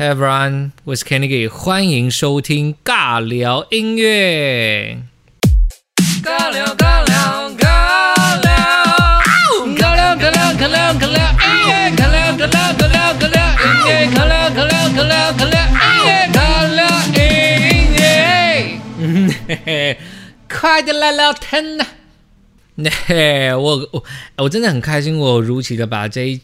Hey everyone，我是 Kenny，欢迎收听尬聊音乐。尬聊尬聊尬聊，尬聊尬聊尬聊尬聊音乐，尬聊尬聊尬聊尬聊音乐，尬聊尬聊尬聊尬聊音乐，尬聊音乐。嗯嘿嘿，快点来聊天呐！嘿，我我我真的很开心，我如期的把这一。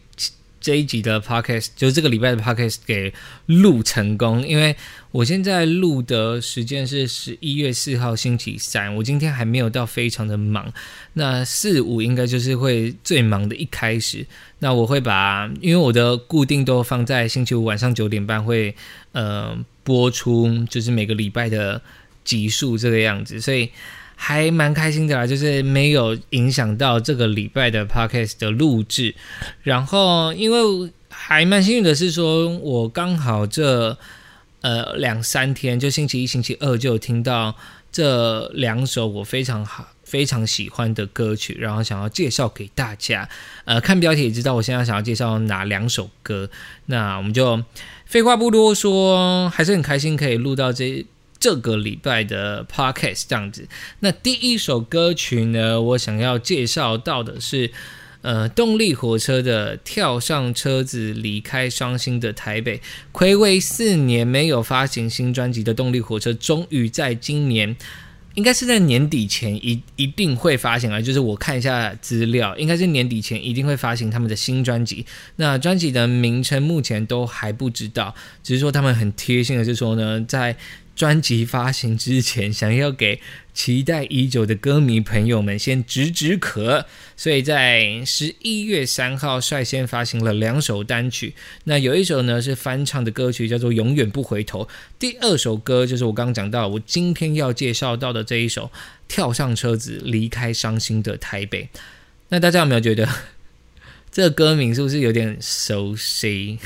这一集的 podcast 就是这个礼拜的 podcast 给录成功，因为我现在录的时间是十一月四号星期三，我今天还没有到非常的忙，那四五应该就是会最忙的一开始，那我会把因为我的固定都放在星期五晚上九点半会呃播出，就是每个礼拜的集数这个样子，所以。还蛮开心的啦，就是没有影响到这个礼拜的 podcast 的录制。然后，因为还蛮幸运的是，说我刚好这呃两三天，就星期一、星期二就听到这两首我非常好、非常喜欢的歌曲，然后想要介绍给大家。呃，看标题也知道我现在想要介绍哪两首歌。那我们就废话不多说，还是很开心可以录到这。这个礼拜的 podcast 这样子，那第一首歌曲呢，我想要介绍到的是，呃，动力火车的《跳上车子离开伤心的台北》。暌违四年没有发行新专辑的动力火车，终于在今年，应该是在年底前一一定会发行了。就是我看一下资料，应该是年底前一定会发行他们的新专辑。那专辑的名称目前都还不知道，只是说他们很贴心的是说呢，在专辑发行之前，想要给期待已久的歌迷朋友们先止止渴，所以在十一月三号率先发行了两首单曲。那有一首呢是翻唱的歌曲，叫做《永远不回头》。第二首歌就是我刚刚讲到，我今天要介绍到的这一首《跳上车子离开伤心的台北》。那大家有没有觉得这个歌名是不是有点熟悉？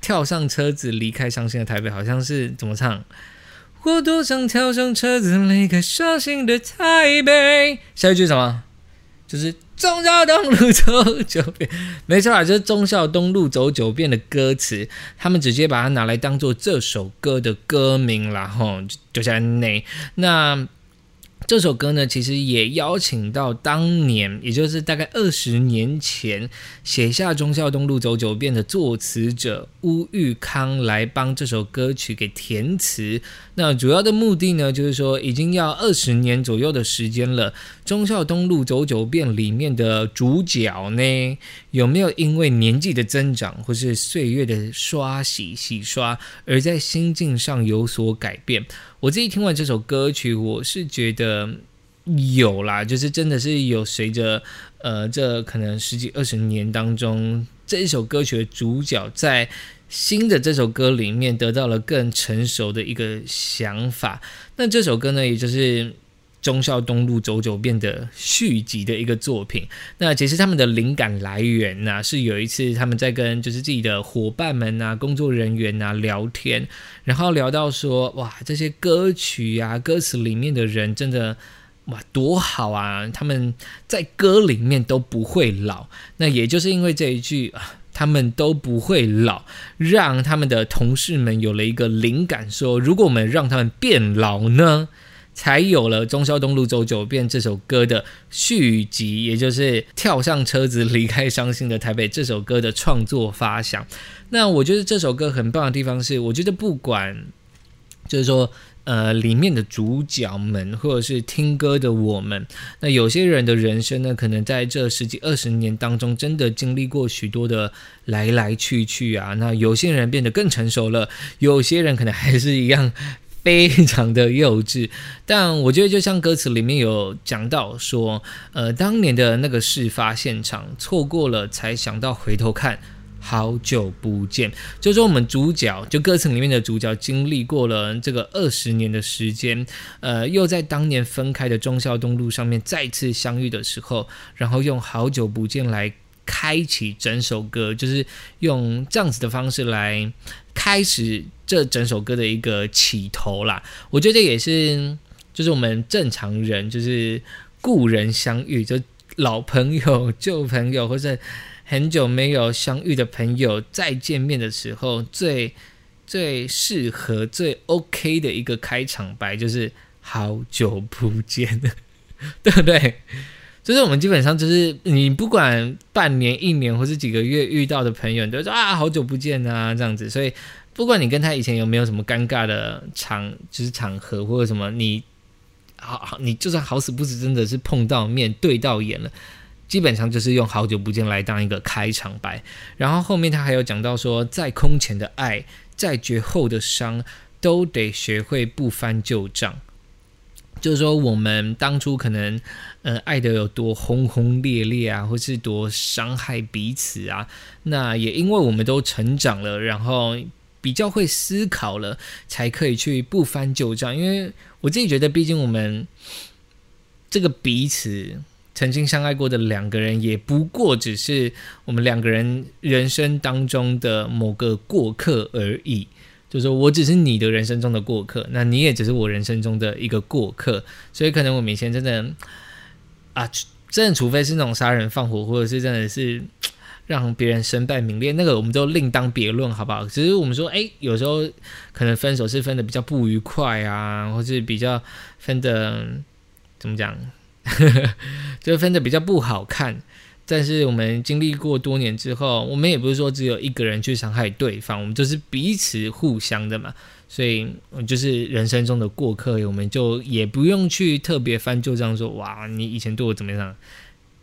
跳上车子离开伤心的台北，好像是怎么唱？我多想跳上车子离开伤心的台北。下一句什么？就是忠孝东路走九遍。没错啊，就是忠孝东路走九遍的歌词，他们直接把它拿来当做这首歌的歌名然后就在那那。这首歌呢，其实也邀请到当年，也就是大概二十年前写下《忠孝东路走九遍》的作词者乌玉康来帮这首歌曲给填词。那主要的目的呢，就是说已经要二十年左右的时间了，《忠孝东路走九遍》里面的主角呢，有没有因为年纪的增长或是岁月的刷洗洗刷，而在心境上有所改变？我自己听完这首歌曲，我是觉得有啦，就是真的是有随着呃这可能十几二十年当中，这一首歌曲的主角在新的这首歌里面得到了更成熟的一个想法。那这首歌呢，也就是。忠孝东路走走变的续集的一个作品，那其实他们的灵感来源呢，是有一次他们在跟就是自己的伙伴们啊、工作人员啊聊天，然后聊到说，哇，这些歌曲啊、歌词里面的人真的哇多好啊，他们在歌里面都不会老。那也就是因为这一句啊，他们都不会老，让他们的同事们有了一个灵感，说如果我们让他们变老呢？才有了《中孝东路走九遍》这首歌的续集，也就是跳上车子离开伤心的台北这首歌的创作发想。那我觉得这首歌很棒的地方是，我觉得不管就是说，呃，里面的主角们，或者是听歌的我们，那有些人的人生呢，可能在这十几二十年当中，真的经历过许多的来来去去啊。那有些人变得更成熟了，有些人可能还是一样。非常的幼稚，但我觉得就像歌词里面有讲到说，呃，当年的那个事发现场错过了，才想到回头看，好久不见。就说我们主角，就歌词里面的主角，经历过了这个二十年的时间，呃，又在当年分开的忠孝东路上面再次相遇的时候，然后用好久不见来。开启整首歌，就是用这样子的方式来开始这整首歌的一个起头啦。我觉得也是，就是我们正常人，就是故人相遇，就老朋友、旧朋友，或者很久没有相遇的朋友再见面的时候，最最适合、最 OK 的一个开场白，就是“好久不见”，对不对？就是我们基本上就是你不管半年、一年或是几个月遇到的朋友，你都说啊好久不见啊这样子。所以不管你跟他以前有没有什么尴尬的场，就是场合或者什么，你好好你就算好死不死真的是碰到面对到眼了，基本上就是用好久不见来当一个开场白。然后后面他还有讲到说，在空前的爱，在绝后的伤，都得学会不翻旧账。就是说，我们当初可能，呃，爱的有多轰轰烈烈啊，或是多伤害彼此啊，那也因为我们都成长了，然后比较会思考了，才可以去不翻旧账。因为我自己觉得，毕竟我们这个彼此曾经相爱过的两个人，也不过只是我们两个人人生当中的某个过客而已。就是说我只是你的人生中的过客，那你也只是我人生中的一个过客，所以可能我们以前真的啊，真的除非是那种杀人放火，或者是真的是让别人身败名裂，那个我们都另当别论，好不好？只是我们说，哎，有时候可能分手是分的比较不愉快啊，或是比较分的怎么讲，就分的比较不好看。但是我们经历过多年之后，我们也不是说只有一个人去伤害对方，我们就是彼此互相的嘛。所以，就是人生中的过客，我们就也不用去特别翻旧账，说哇，你以前对我怎么样？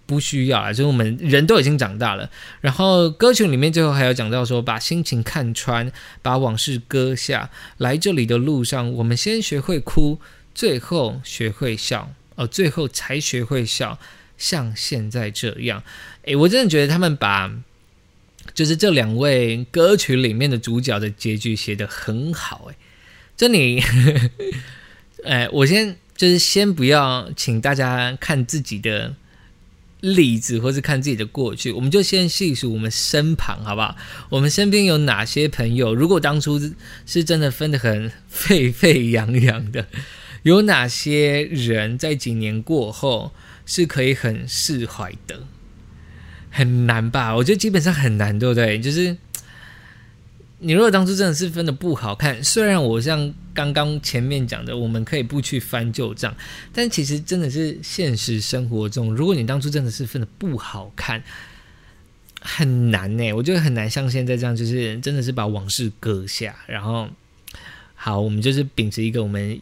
不需要啊，就是我们人都已经长大了。然后歌曲里面最后还有讲到说，把心情看穿，把往事搁下。来这里的路上，我们先学会哭，最后学会笑，哦，最后才学会笑。像现在这样，诶，我真的觉得他们把就是这两位歌曲里面的主角的结局写得很好，诶，这里，哎，我先就是先不要请大家看自己的例子，或是看自己的过去，我们就先细数我们身旁，好不好？我们身边有哪些朋友？如果当初是真的分得很沸沸扬扬的，有哪些人在几年过后？是可以很释怀的，很难吧？我觉得基本上很难，对不对？就是你如果当初真的是分的不好看，虽然我像刚刚前面讲的，我们可以不去翻旧账，但其实真的是现实生活中，如果你当初真的是分的不好看，很难呢。我觉得很难像现在这样，就是真的是把往事搁下，然后好，我们就是秉持一个我们。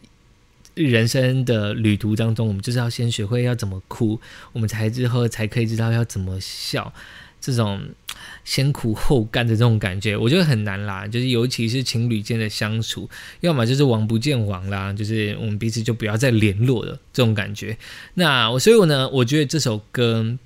人生的旅途当中，我们就是要先学会要怎么哭，我们才之后才可以知道要怎么笑。这种先苦后甘的这种感觉，我觉得很难啦。就是尤其是情侣间的相处，要么就是王不见王啦，就是我们彼此就不要再联络了这种感觉。那我所以我呢，我觉得这首歌。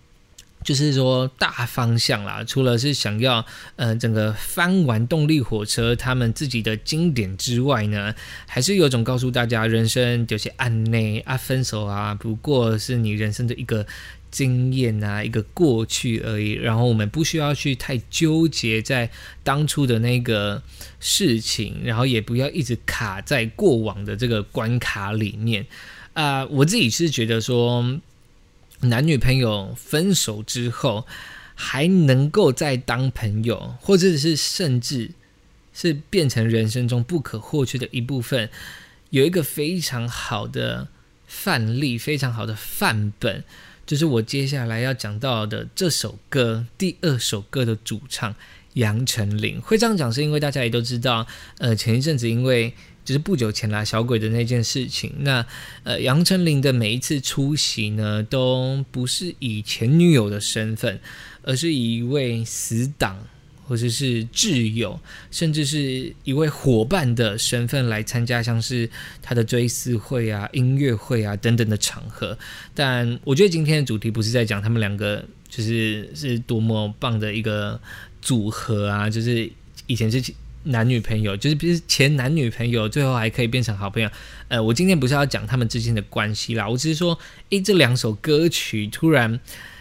就是说大方向啦，除了是想要呃整个翻完动力火车他们自己的经典之外呢，还是有种告诉大家人生有些暗内啊分手啊，不过是你人生的一个经验啊，一个过去而已。然后我们不需要去太纠结在当初的那个事情，然后也不要一直卡在过往的这个关卡里面啊。我自己是觉得说。男女朋友分手之后，还能够再当朋友，或者是甚至是变成人生中不可或缺的一部分，有一个非常好的范例，非常好的范本，就是我接下来要讲到的这首歌，第二首歌的主唱杨丞琳。会这样讲，是因为大家也都知道，呃，前一阵子因为。就是不久前啦，小鬼的那件事情。那呃，杨丞琳的每一次出席呢，都不是以前女友的身份，而是以一位死党或者是挚友，甚至是一位伙伴的身份来参加，像是他的追思会啊、音乐会啊等等的场合。但我觉得今天的主题不是在讲他们两个，就是是多么棒的一个组合啊，就是以前是。男女朋友就是比如前男女朋友，最后还可以变成好朋友。呃，我今天不是要讲他们之间的关系啦，我只是说，诶，这两首歌曲突然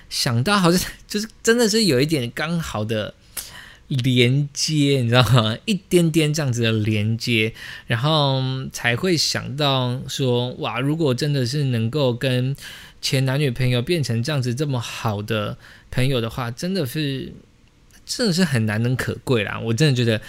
想到，好像 就是真的是有一点刚好的连接，你知道吗？一点点这样子的连接，然后才会想到说，哇，如果真的是能够跟前男女朋友变成这样子这么好的朋友的话，真的是真的是很难能可贵啦。我真的觉得。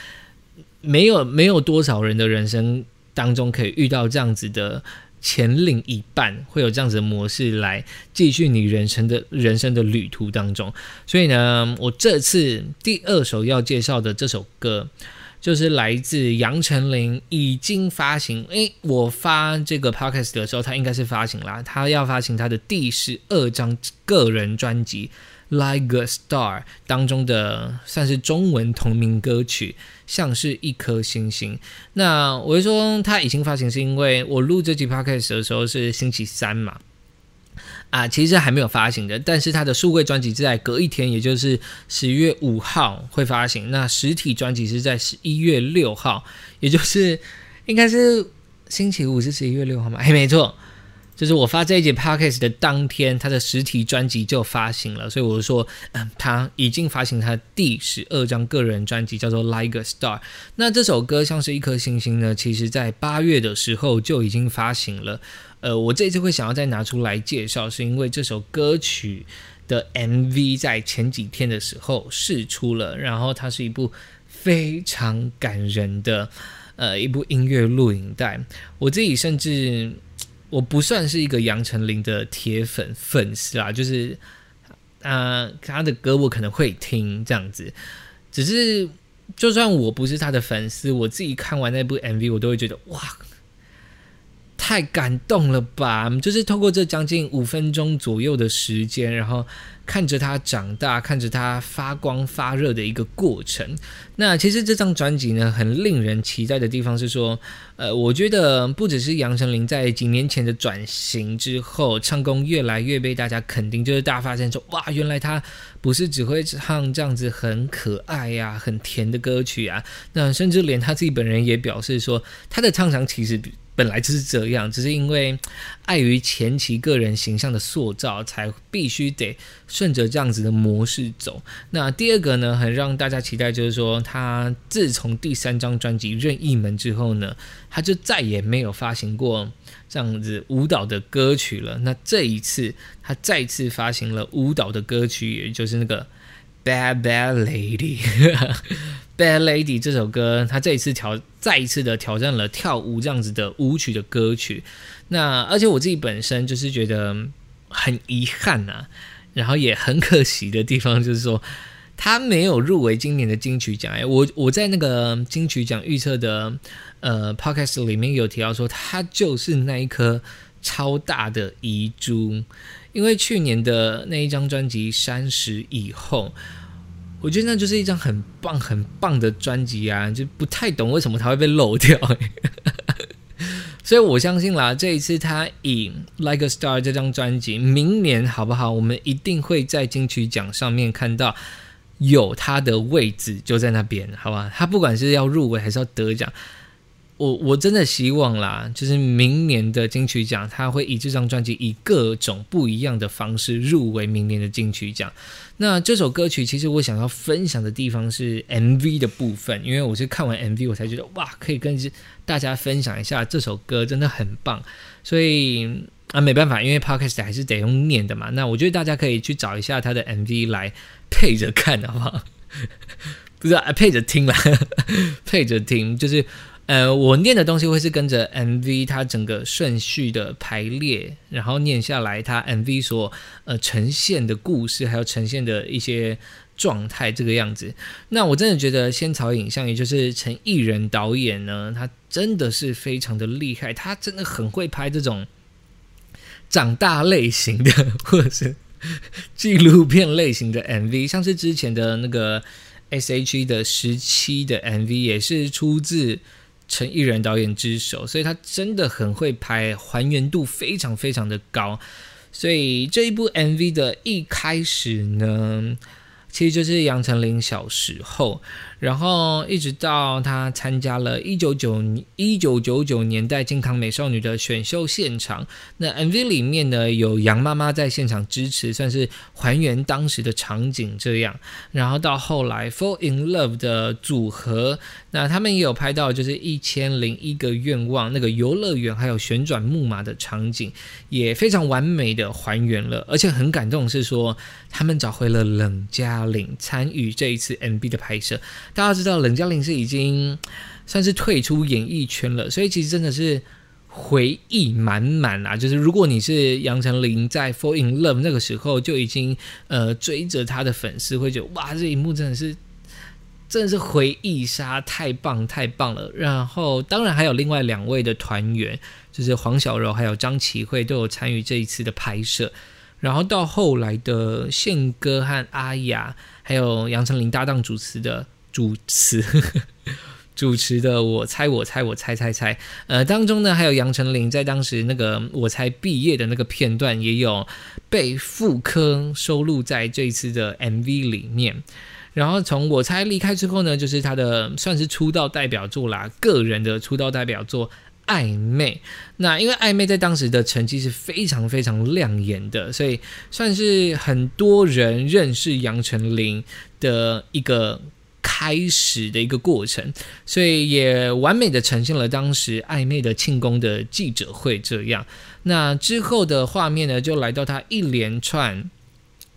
没有没有多少人的人生当中可以遇到这样子的前另一半，会有这样子的模式来继续你人生的人生的旅途当中。所以呢，我这次第二首要介绍的这首歌。就是来自杨丞琳已经发行，诶，我发这个 podcast 的时候，他应该是发行啦。他要发行他的第十二张个人专辑《Like a Star》当中的算是中文同名歌曲，像是一颗星星。那我就说他已经发行，是因为我录这集 podcast 的时候是星期三嘛。啊，其实还没有发行的，但是它的数位专辑是在隔一天，也就是十一月五号会发行。那实体专辑是在十一月六号，也就是应该是星期五是十一月六号吗？哎，没错，就是我发这一节 podcast 的当天，它的实体专辑就发行了。所以我说，嗯，他已经发行他第十二张个人专辑，叫做《Like a Star》。那这首歌像是一颗星星呢，其实在八月的时候就已经发行了。呃，我这次会想要再拿出来介绍，是因为这首歌曲的 MV 在前几天的时候试出了，然后它是一部非常感人的呃一部音乐录影带。我自己甚至我不算是一个杨丞琳的铁粉粉丝啦，就是啊他的歌我可能会听这样子，只是就算我不是他的粉丝，我自己看完那部 MV，我都会觉得哇。太感动了吧！就是透过这将近五分钟左右的时间，然后看着他长大，看着他发光发热的一个过程。那其实这张专辑呢，很令人期待的地方是说，呃，我觉得不只是杨丞琳在几年前的转型之后，唱功越来越被大家肯定，就是大家发现说，哇，原来他不是只会唱这样子很可爱呀、很甜的歌曲啊。那甚至连他自己本人也表示说，他的唱腔其实。本来就是这样，只是因为碍于前期个人形象的塑造，才必须得顺着这样子的模式走。那第二个呢，很让大家期待，就是说他自从第三张专辑《任意门》之后呢，他就再也没有发行过这样子舞蹈的歌曲了。那这一次，他再次发行了舞蹈的歌曲，也就是那个。Bad Bad Lady，Bad Lady 这首歌，他这一次挑再一次的挑战了跳舞这样子的舞曲的歌曲。那而且我自己本身就是觉得很遗憾呐，然后也很可惜的地方就是说，他没有入围今年的金曲奖。哎，我我在那个金曲奖预测的呃 Podcast 里面有提到说，他就是那一颗超大的遗珠。因为去年的那一张专辑《三十以后》，我觉得那就是一张很棒、很棒的专辑啊，就不太懂为什么它会被漏掉。所以我相信啦，这一次他以《Like a Star》这张专辑，明年好不好？我们一定会在金曲奖上面看到有他的位置，就在那边，好吧？他不管是要入围还是要得奖。我我真的希望啦，就是明年的金曲奖，他会以这张专辑以各种不一样的方式入围明年的金曲奖。那这首歌曲，其实我想要分享的地方是 MV 的部分，因为我是看完 MV 我才觉得哇，可以跟大家分享一下这首歌真的很棒。所以啊，没办法，因为 Podcast 还是得用念的嘛。那我觉得大家可以去找一下他的 MV 来配着看，好不好？不是啊，配着听啦，配着听就是。呃，我念的东西会是跟着 MV 它整个顺序的排列，然后念下来，它 MV 所呃呈现的故事，还有呈现的一些状态这个样子。那我真的觉得仙草影像，也就是陈艺人导演呢，他真的是非常的厉害，他真的很会拍这种长大类型的或者是纪录片类型的 MV，像是之前的那个 S.H.E 的十七的 MV 也是出自。陈艺人导演之手，所以他真的很会拍，还原度非常非常的高。所以这一部 MV 的一开始呢。其实就是杨丞琳小时候，然后一直到她参加了一九九一九九九年代金康美少女的选秀现场。那 MV 里面呢，有杨妈妈在现场支持，算是还原当时的场景这样。然后到后来 Fall in Love 的组合，那他们也有拍到就是一千零一个愿望那个游乐园还有旋转木马的场景，也非常完美的还原了。而且很感动是说，他们找回了冷家。玲参与这一次 MV 的拍摄，大家知道冷嘉玲是已经算是退出演艺圈了，所以其实真的是回忆满满啊！就是如果你是杨丞琳在《Fall in Love》那个时候就已经呃追着他的粉丝，会觉得哇，这一幕真的是真的是回忆杀，太棒太棒了。然后当然还有另外两位的团员，就是黄小柔还有张启慧都有参与这一次的拍摄。然后到后来的宪哥和阿雅，还有杨丞琳搭档主持的主持。主持的我猜我猜我猜猜猜，呃，当中呢还有杨丞琳在当时那个我猜毕业的那个片段也有被复刻收录在这一次的 MV 里面。然后从我猜离开之后呢，就是他的算是出道代表作啦，个人的出道代表作《暧昧》。那因为《暧昧》在当时的成绩是非常非常亮眼的，所以算是很多人认识杨丞琳的一个。开始的一个过程，所以也完美的呈现了当时暧昧的庆功的记者会。这样，那之后的画面呢，就来到他一连串。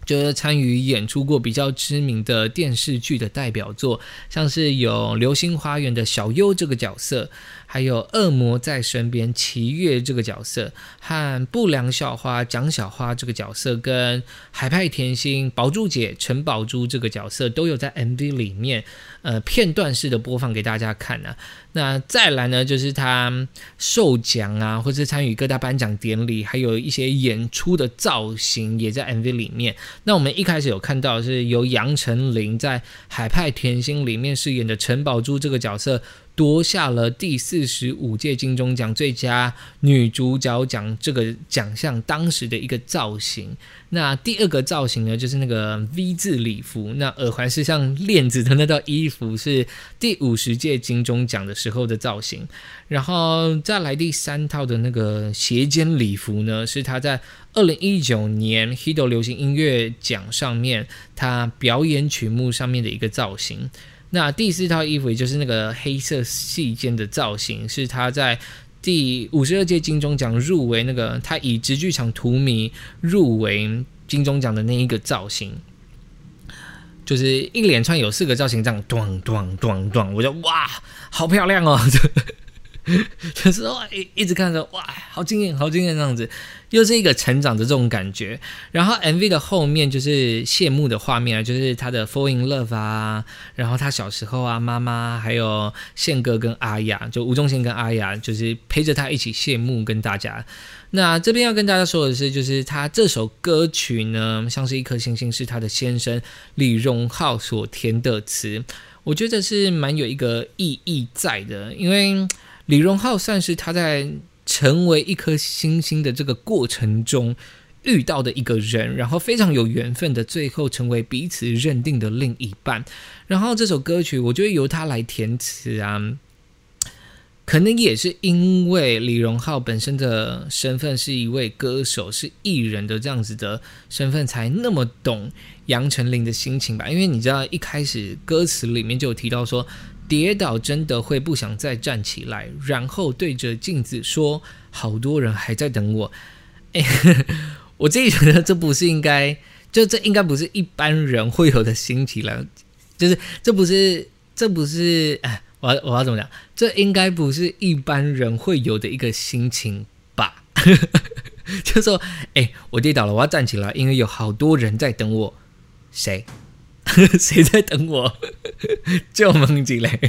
就是参与演出过比较知名的电视剧的代表作，像是有《流星花园》的小优这个角色，还有《恶魔在身边》齐月这个角色，和不良校花蒋小花这个角色，跟海派甜心宝珠姐陈宝珠这个角色，都有在 MV 里面，呃，片段式的播放给大家看呢。那再来呢，就是他受奖啊，或者参与各大颁奖典礼，还有一些演出的造型也在 MV 里面。那我们一开始有看到是由杨丞琳在《海派甜心》里面饰演的陈宝珠这个角色。夺下了第四十五届金钟奖最佳女主角奖这个奖项，当时的一个造型。那第二个造型呢，就是那个 V 字礼服，那耳环是像链子的那套衣服，是第五十届金钟奖的时候的造型。然后再来第三套的那个斜肩礼服呢，是他在二零一九年 Hito 流行音乐奖上面他表演曲目上面的一个造型。那第四套衣服，也就是那个黑色细肩的造型，是他在第五十二届金钟奖入围那个他以直剧场荼蘼入围金钟奖的那一个造型，就是一连串有四个造型这样，咚咚咚咚，我就哇，好漂亮哦！就是哇，一一直看着哇，好惊艳，好惊艳这样子，又是一个成长的这种感觉。然后 MV 的后面就是谢幕的画面啊，就是他的 falling Love 啊，然后他小时候啊，妈妈还有宪哥跟阿雅，就吴宗宪跟阿雅，就是陪着他一起谢幕跟大家。那这边要跟大家说的是，就是他这首歌曲呢，像是一颗星星，是他的先生李荣浩所填的词，我觉得是蛮有一个意义在的，因为。李荣浩算是他在成为一颗星星的这个过程中遇到的一个人，然后非常有缘分的，最后成为彼此认定的另一半。然后这首歌曲，我觉得由他来填词啊，可能也是因为李荣浩本身的身份是一位歌手，是艺人的这样子的身份，才那么懂杨丞琳的心情吧。因为你知道，一开始歌词里面就有提到说。跌倒真的会不想再站起来，然后对着镜子说：“好多人还在等我。” 哎，我自己觉得这不是应该，就这应该不是一般人会有的心情了。就是这不是，这不是，哎，我要我要怎么讲？这应该不是一般人会有的一个心情吧？就说：“哎，我跌倒了，我要站起来，因为有好多人在等我。”谁？谁在等我？就梦几嘞？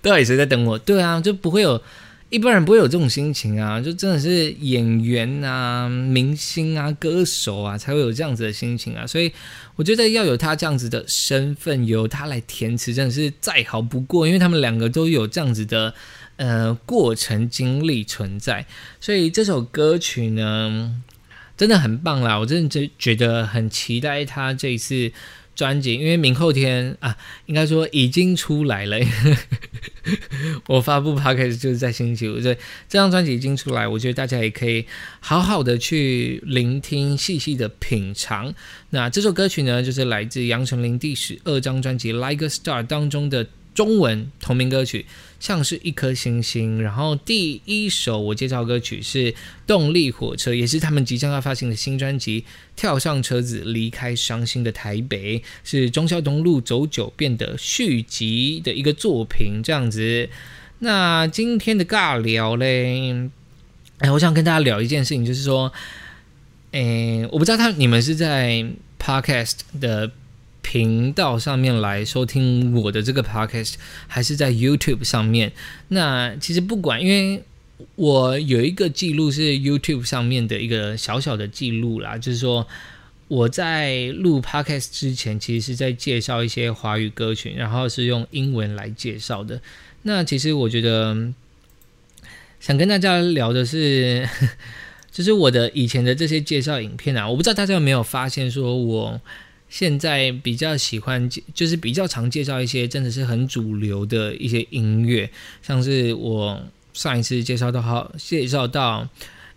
到底谁在等我？对啊，就不会有一般人不会有这种心情啊！就真的是演员啊、明星啊、歌手啊，才会有这样子的心情啊！所以我觉得要有他这样子的身份，由他来填词，真的是再好不过。因为他们两个都有这样子的呃过程经历存在，所以这首歌曲呢，真的很棒啦！我真的觉得很期待他这一次。专辑，因为明后天啊，应该说已经出来了。我发布 p o d c a s 就是在星期五，这，这张专辑已经出来，我觉得大家也可以好好的去聆听，细细的品尝。那这首歌曲呢，就是来自杨丞琳第十二张专辑《Like a Star》当中的。中文同名歌曲像是一颗星星，然后第一首我介绍歌曲是动力火车，也是他们即将要发行的新专辑《跳上车子离开伤心的台北》，是中孝东路走九遍的续集的一个作品，这样子。那今天的尬聊嘞，哎，我想跟大家聊一件事情，就是说，哎，我不知道他你们是在 Podcast 的频道上面来收听我的这个 Podcast，还是在 YouTube 上面？那其实不管，因为我有一个记录是 YouTube 上面的一个小小的记录啦，就是说。我在录 podcast 之前，其实是在介绍一些华语歌曲，然后是用英文来介绍的。那其实我觉得想跟大家聊的是，就是我的以前的这些介绍影片啊，我不知道大家有没有发现，说我现在比较喜欢，就是比较常介绍一些真的是很主流的一些音乐，像是我上一次介绍到好介绍到。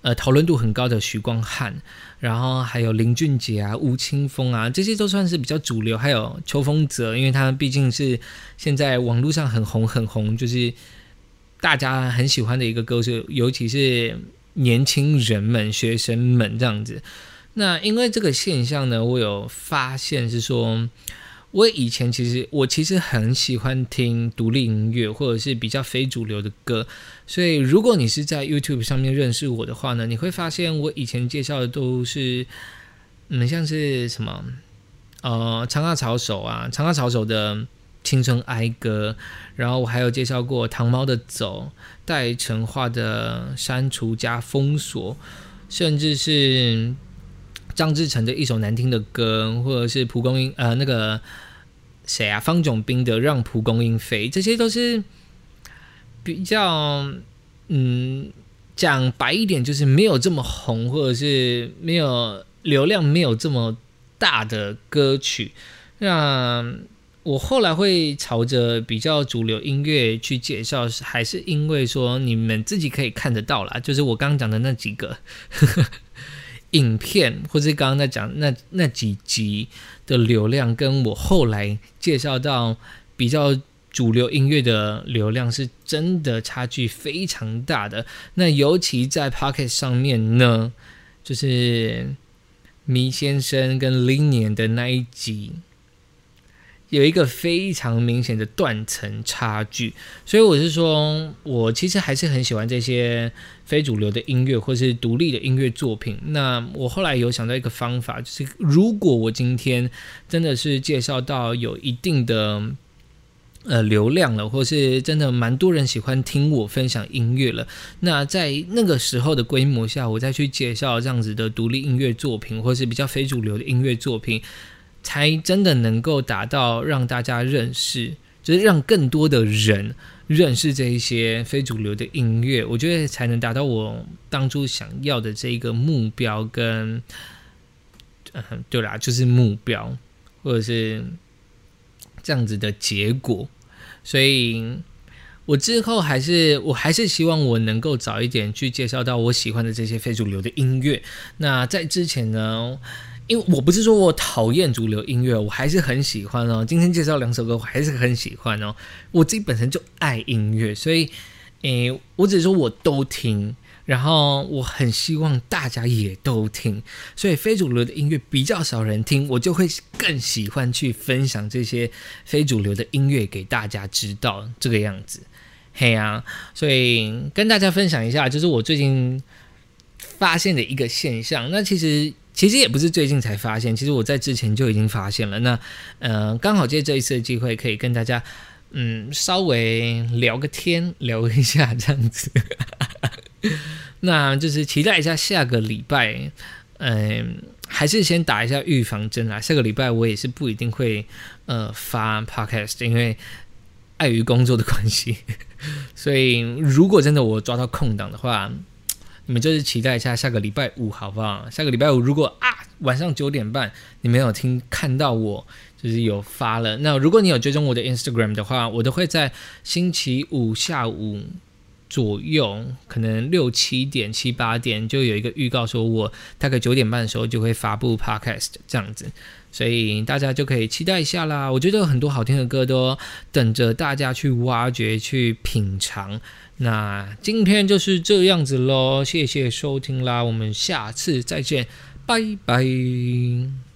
呃，讨论度很高的许光汉，然后还有林俊杰啊、吴青峰啊，这些都算是比较主流。还有邱风泽，因为他毕竟是现在网络上很红很红，就是大家很喜欢的一个歌手，尤其是年轻人们、学生们这样子。那因为这个现象呢，我有发现是说。我以前其实我其实很喜欢听独立音乐或者是比较非主流的歌，所以如果你是在 YouTube 上面认识我的话呢，你会发现我以前介绍的都是嗯像是什么呃长发草手啊，长发草手的青春哀歌，然后我还有介绍过糖猫的走，戴成化的删除加封锁，甚至是。张志成的一首难听的歌，或者是蒲公英呃那个谁啊方炯斌的让蒲公英飞，这些都是比较嗯讲白一点，就是没有这么红，或者是没有流量没有这么大的歌曲。那我后来会朝着比较主流音乐去介绍，还是因为说你们自己可以看得到啦，就是我刚刚讲的那几个。影片或是刚刚在讲那那几集的流量，跟我后来介绍到比较主流音乐的流量，是真的差距非常大的。那尤其在 Pocket 上面呢，就是迷先生跟 Liny 的那一集。有一个非常明显的断层差距，所以我是说，我其实还是很喜欢这些非主流的音乐或是独立的音乐作品。那我后来有想到一个方法，就是如果我今天真的是介绍到有一定的呃流量了，或是真的蛮多人喜欢听我分享音乐了，那在那个时候的规模下，我再去介绍这样子的独立音乐作品，或是比较非主流的音乐作品。才真的能够达到让大家认识，就是让更多的人认识这一些非主流的音乐，我觉得才能达到我当初想要的这一个目标。跟，嗯，对啦，就是目标，或者是这样子的结果。所以，我之后还是，我还是希望我能够早一点去介绍到我喜欢的这些非主流的音乐。那在之前呢？因为我不是说我讨厌主流音乐，我还是很喜欢哦。今天介绍两首歌，我还是很喜欢哦。我自己本身就爱音乐，所以，诶，我只是说我都听，然后我很希望大家也都听。所以非主流的音乐比较少人听，我就会更喜欢去分享这些非主流的音乐给大家知道这个样子。嘿呀，所以跟大家分享一下，就是我最近发现的一个现象。那其实。其实也不是最近才发现，其实我在之前就已经发现了。那，呃，刚好借这一次的机会，可以跟大家，嗯，稍微聊个天，聊一下这样子。那就是期待一下下个礼拜，嗯，还是先打一下预防针啊。下个礼拜我也是不一定会，呃，发 podcast，因为碍于工作的关系。所以如果真的我抓到空档的话。你们就是期待一下下个礼拜五好不好？下个礼拜五如果啊晚上九点半你没有听看到我就是有发了，那如果你有追踪我的 Instagram 的话，我都会在星期五下午左右，可能六七点七八点就有一个预告，说我大概九点半的时候就会发布 Podcast 这样子。所以大家就可以期待一下啦！我觉得有很多好听的歌都等着大家去挖掘、去品尝。那今天就是这样子喽，谢谢收听啦，我们下次再见，拜拜。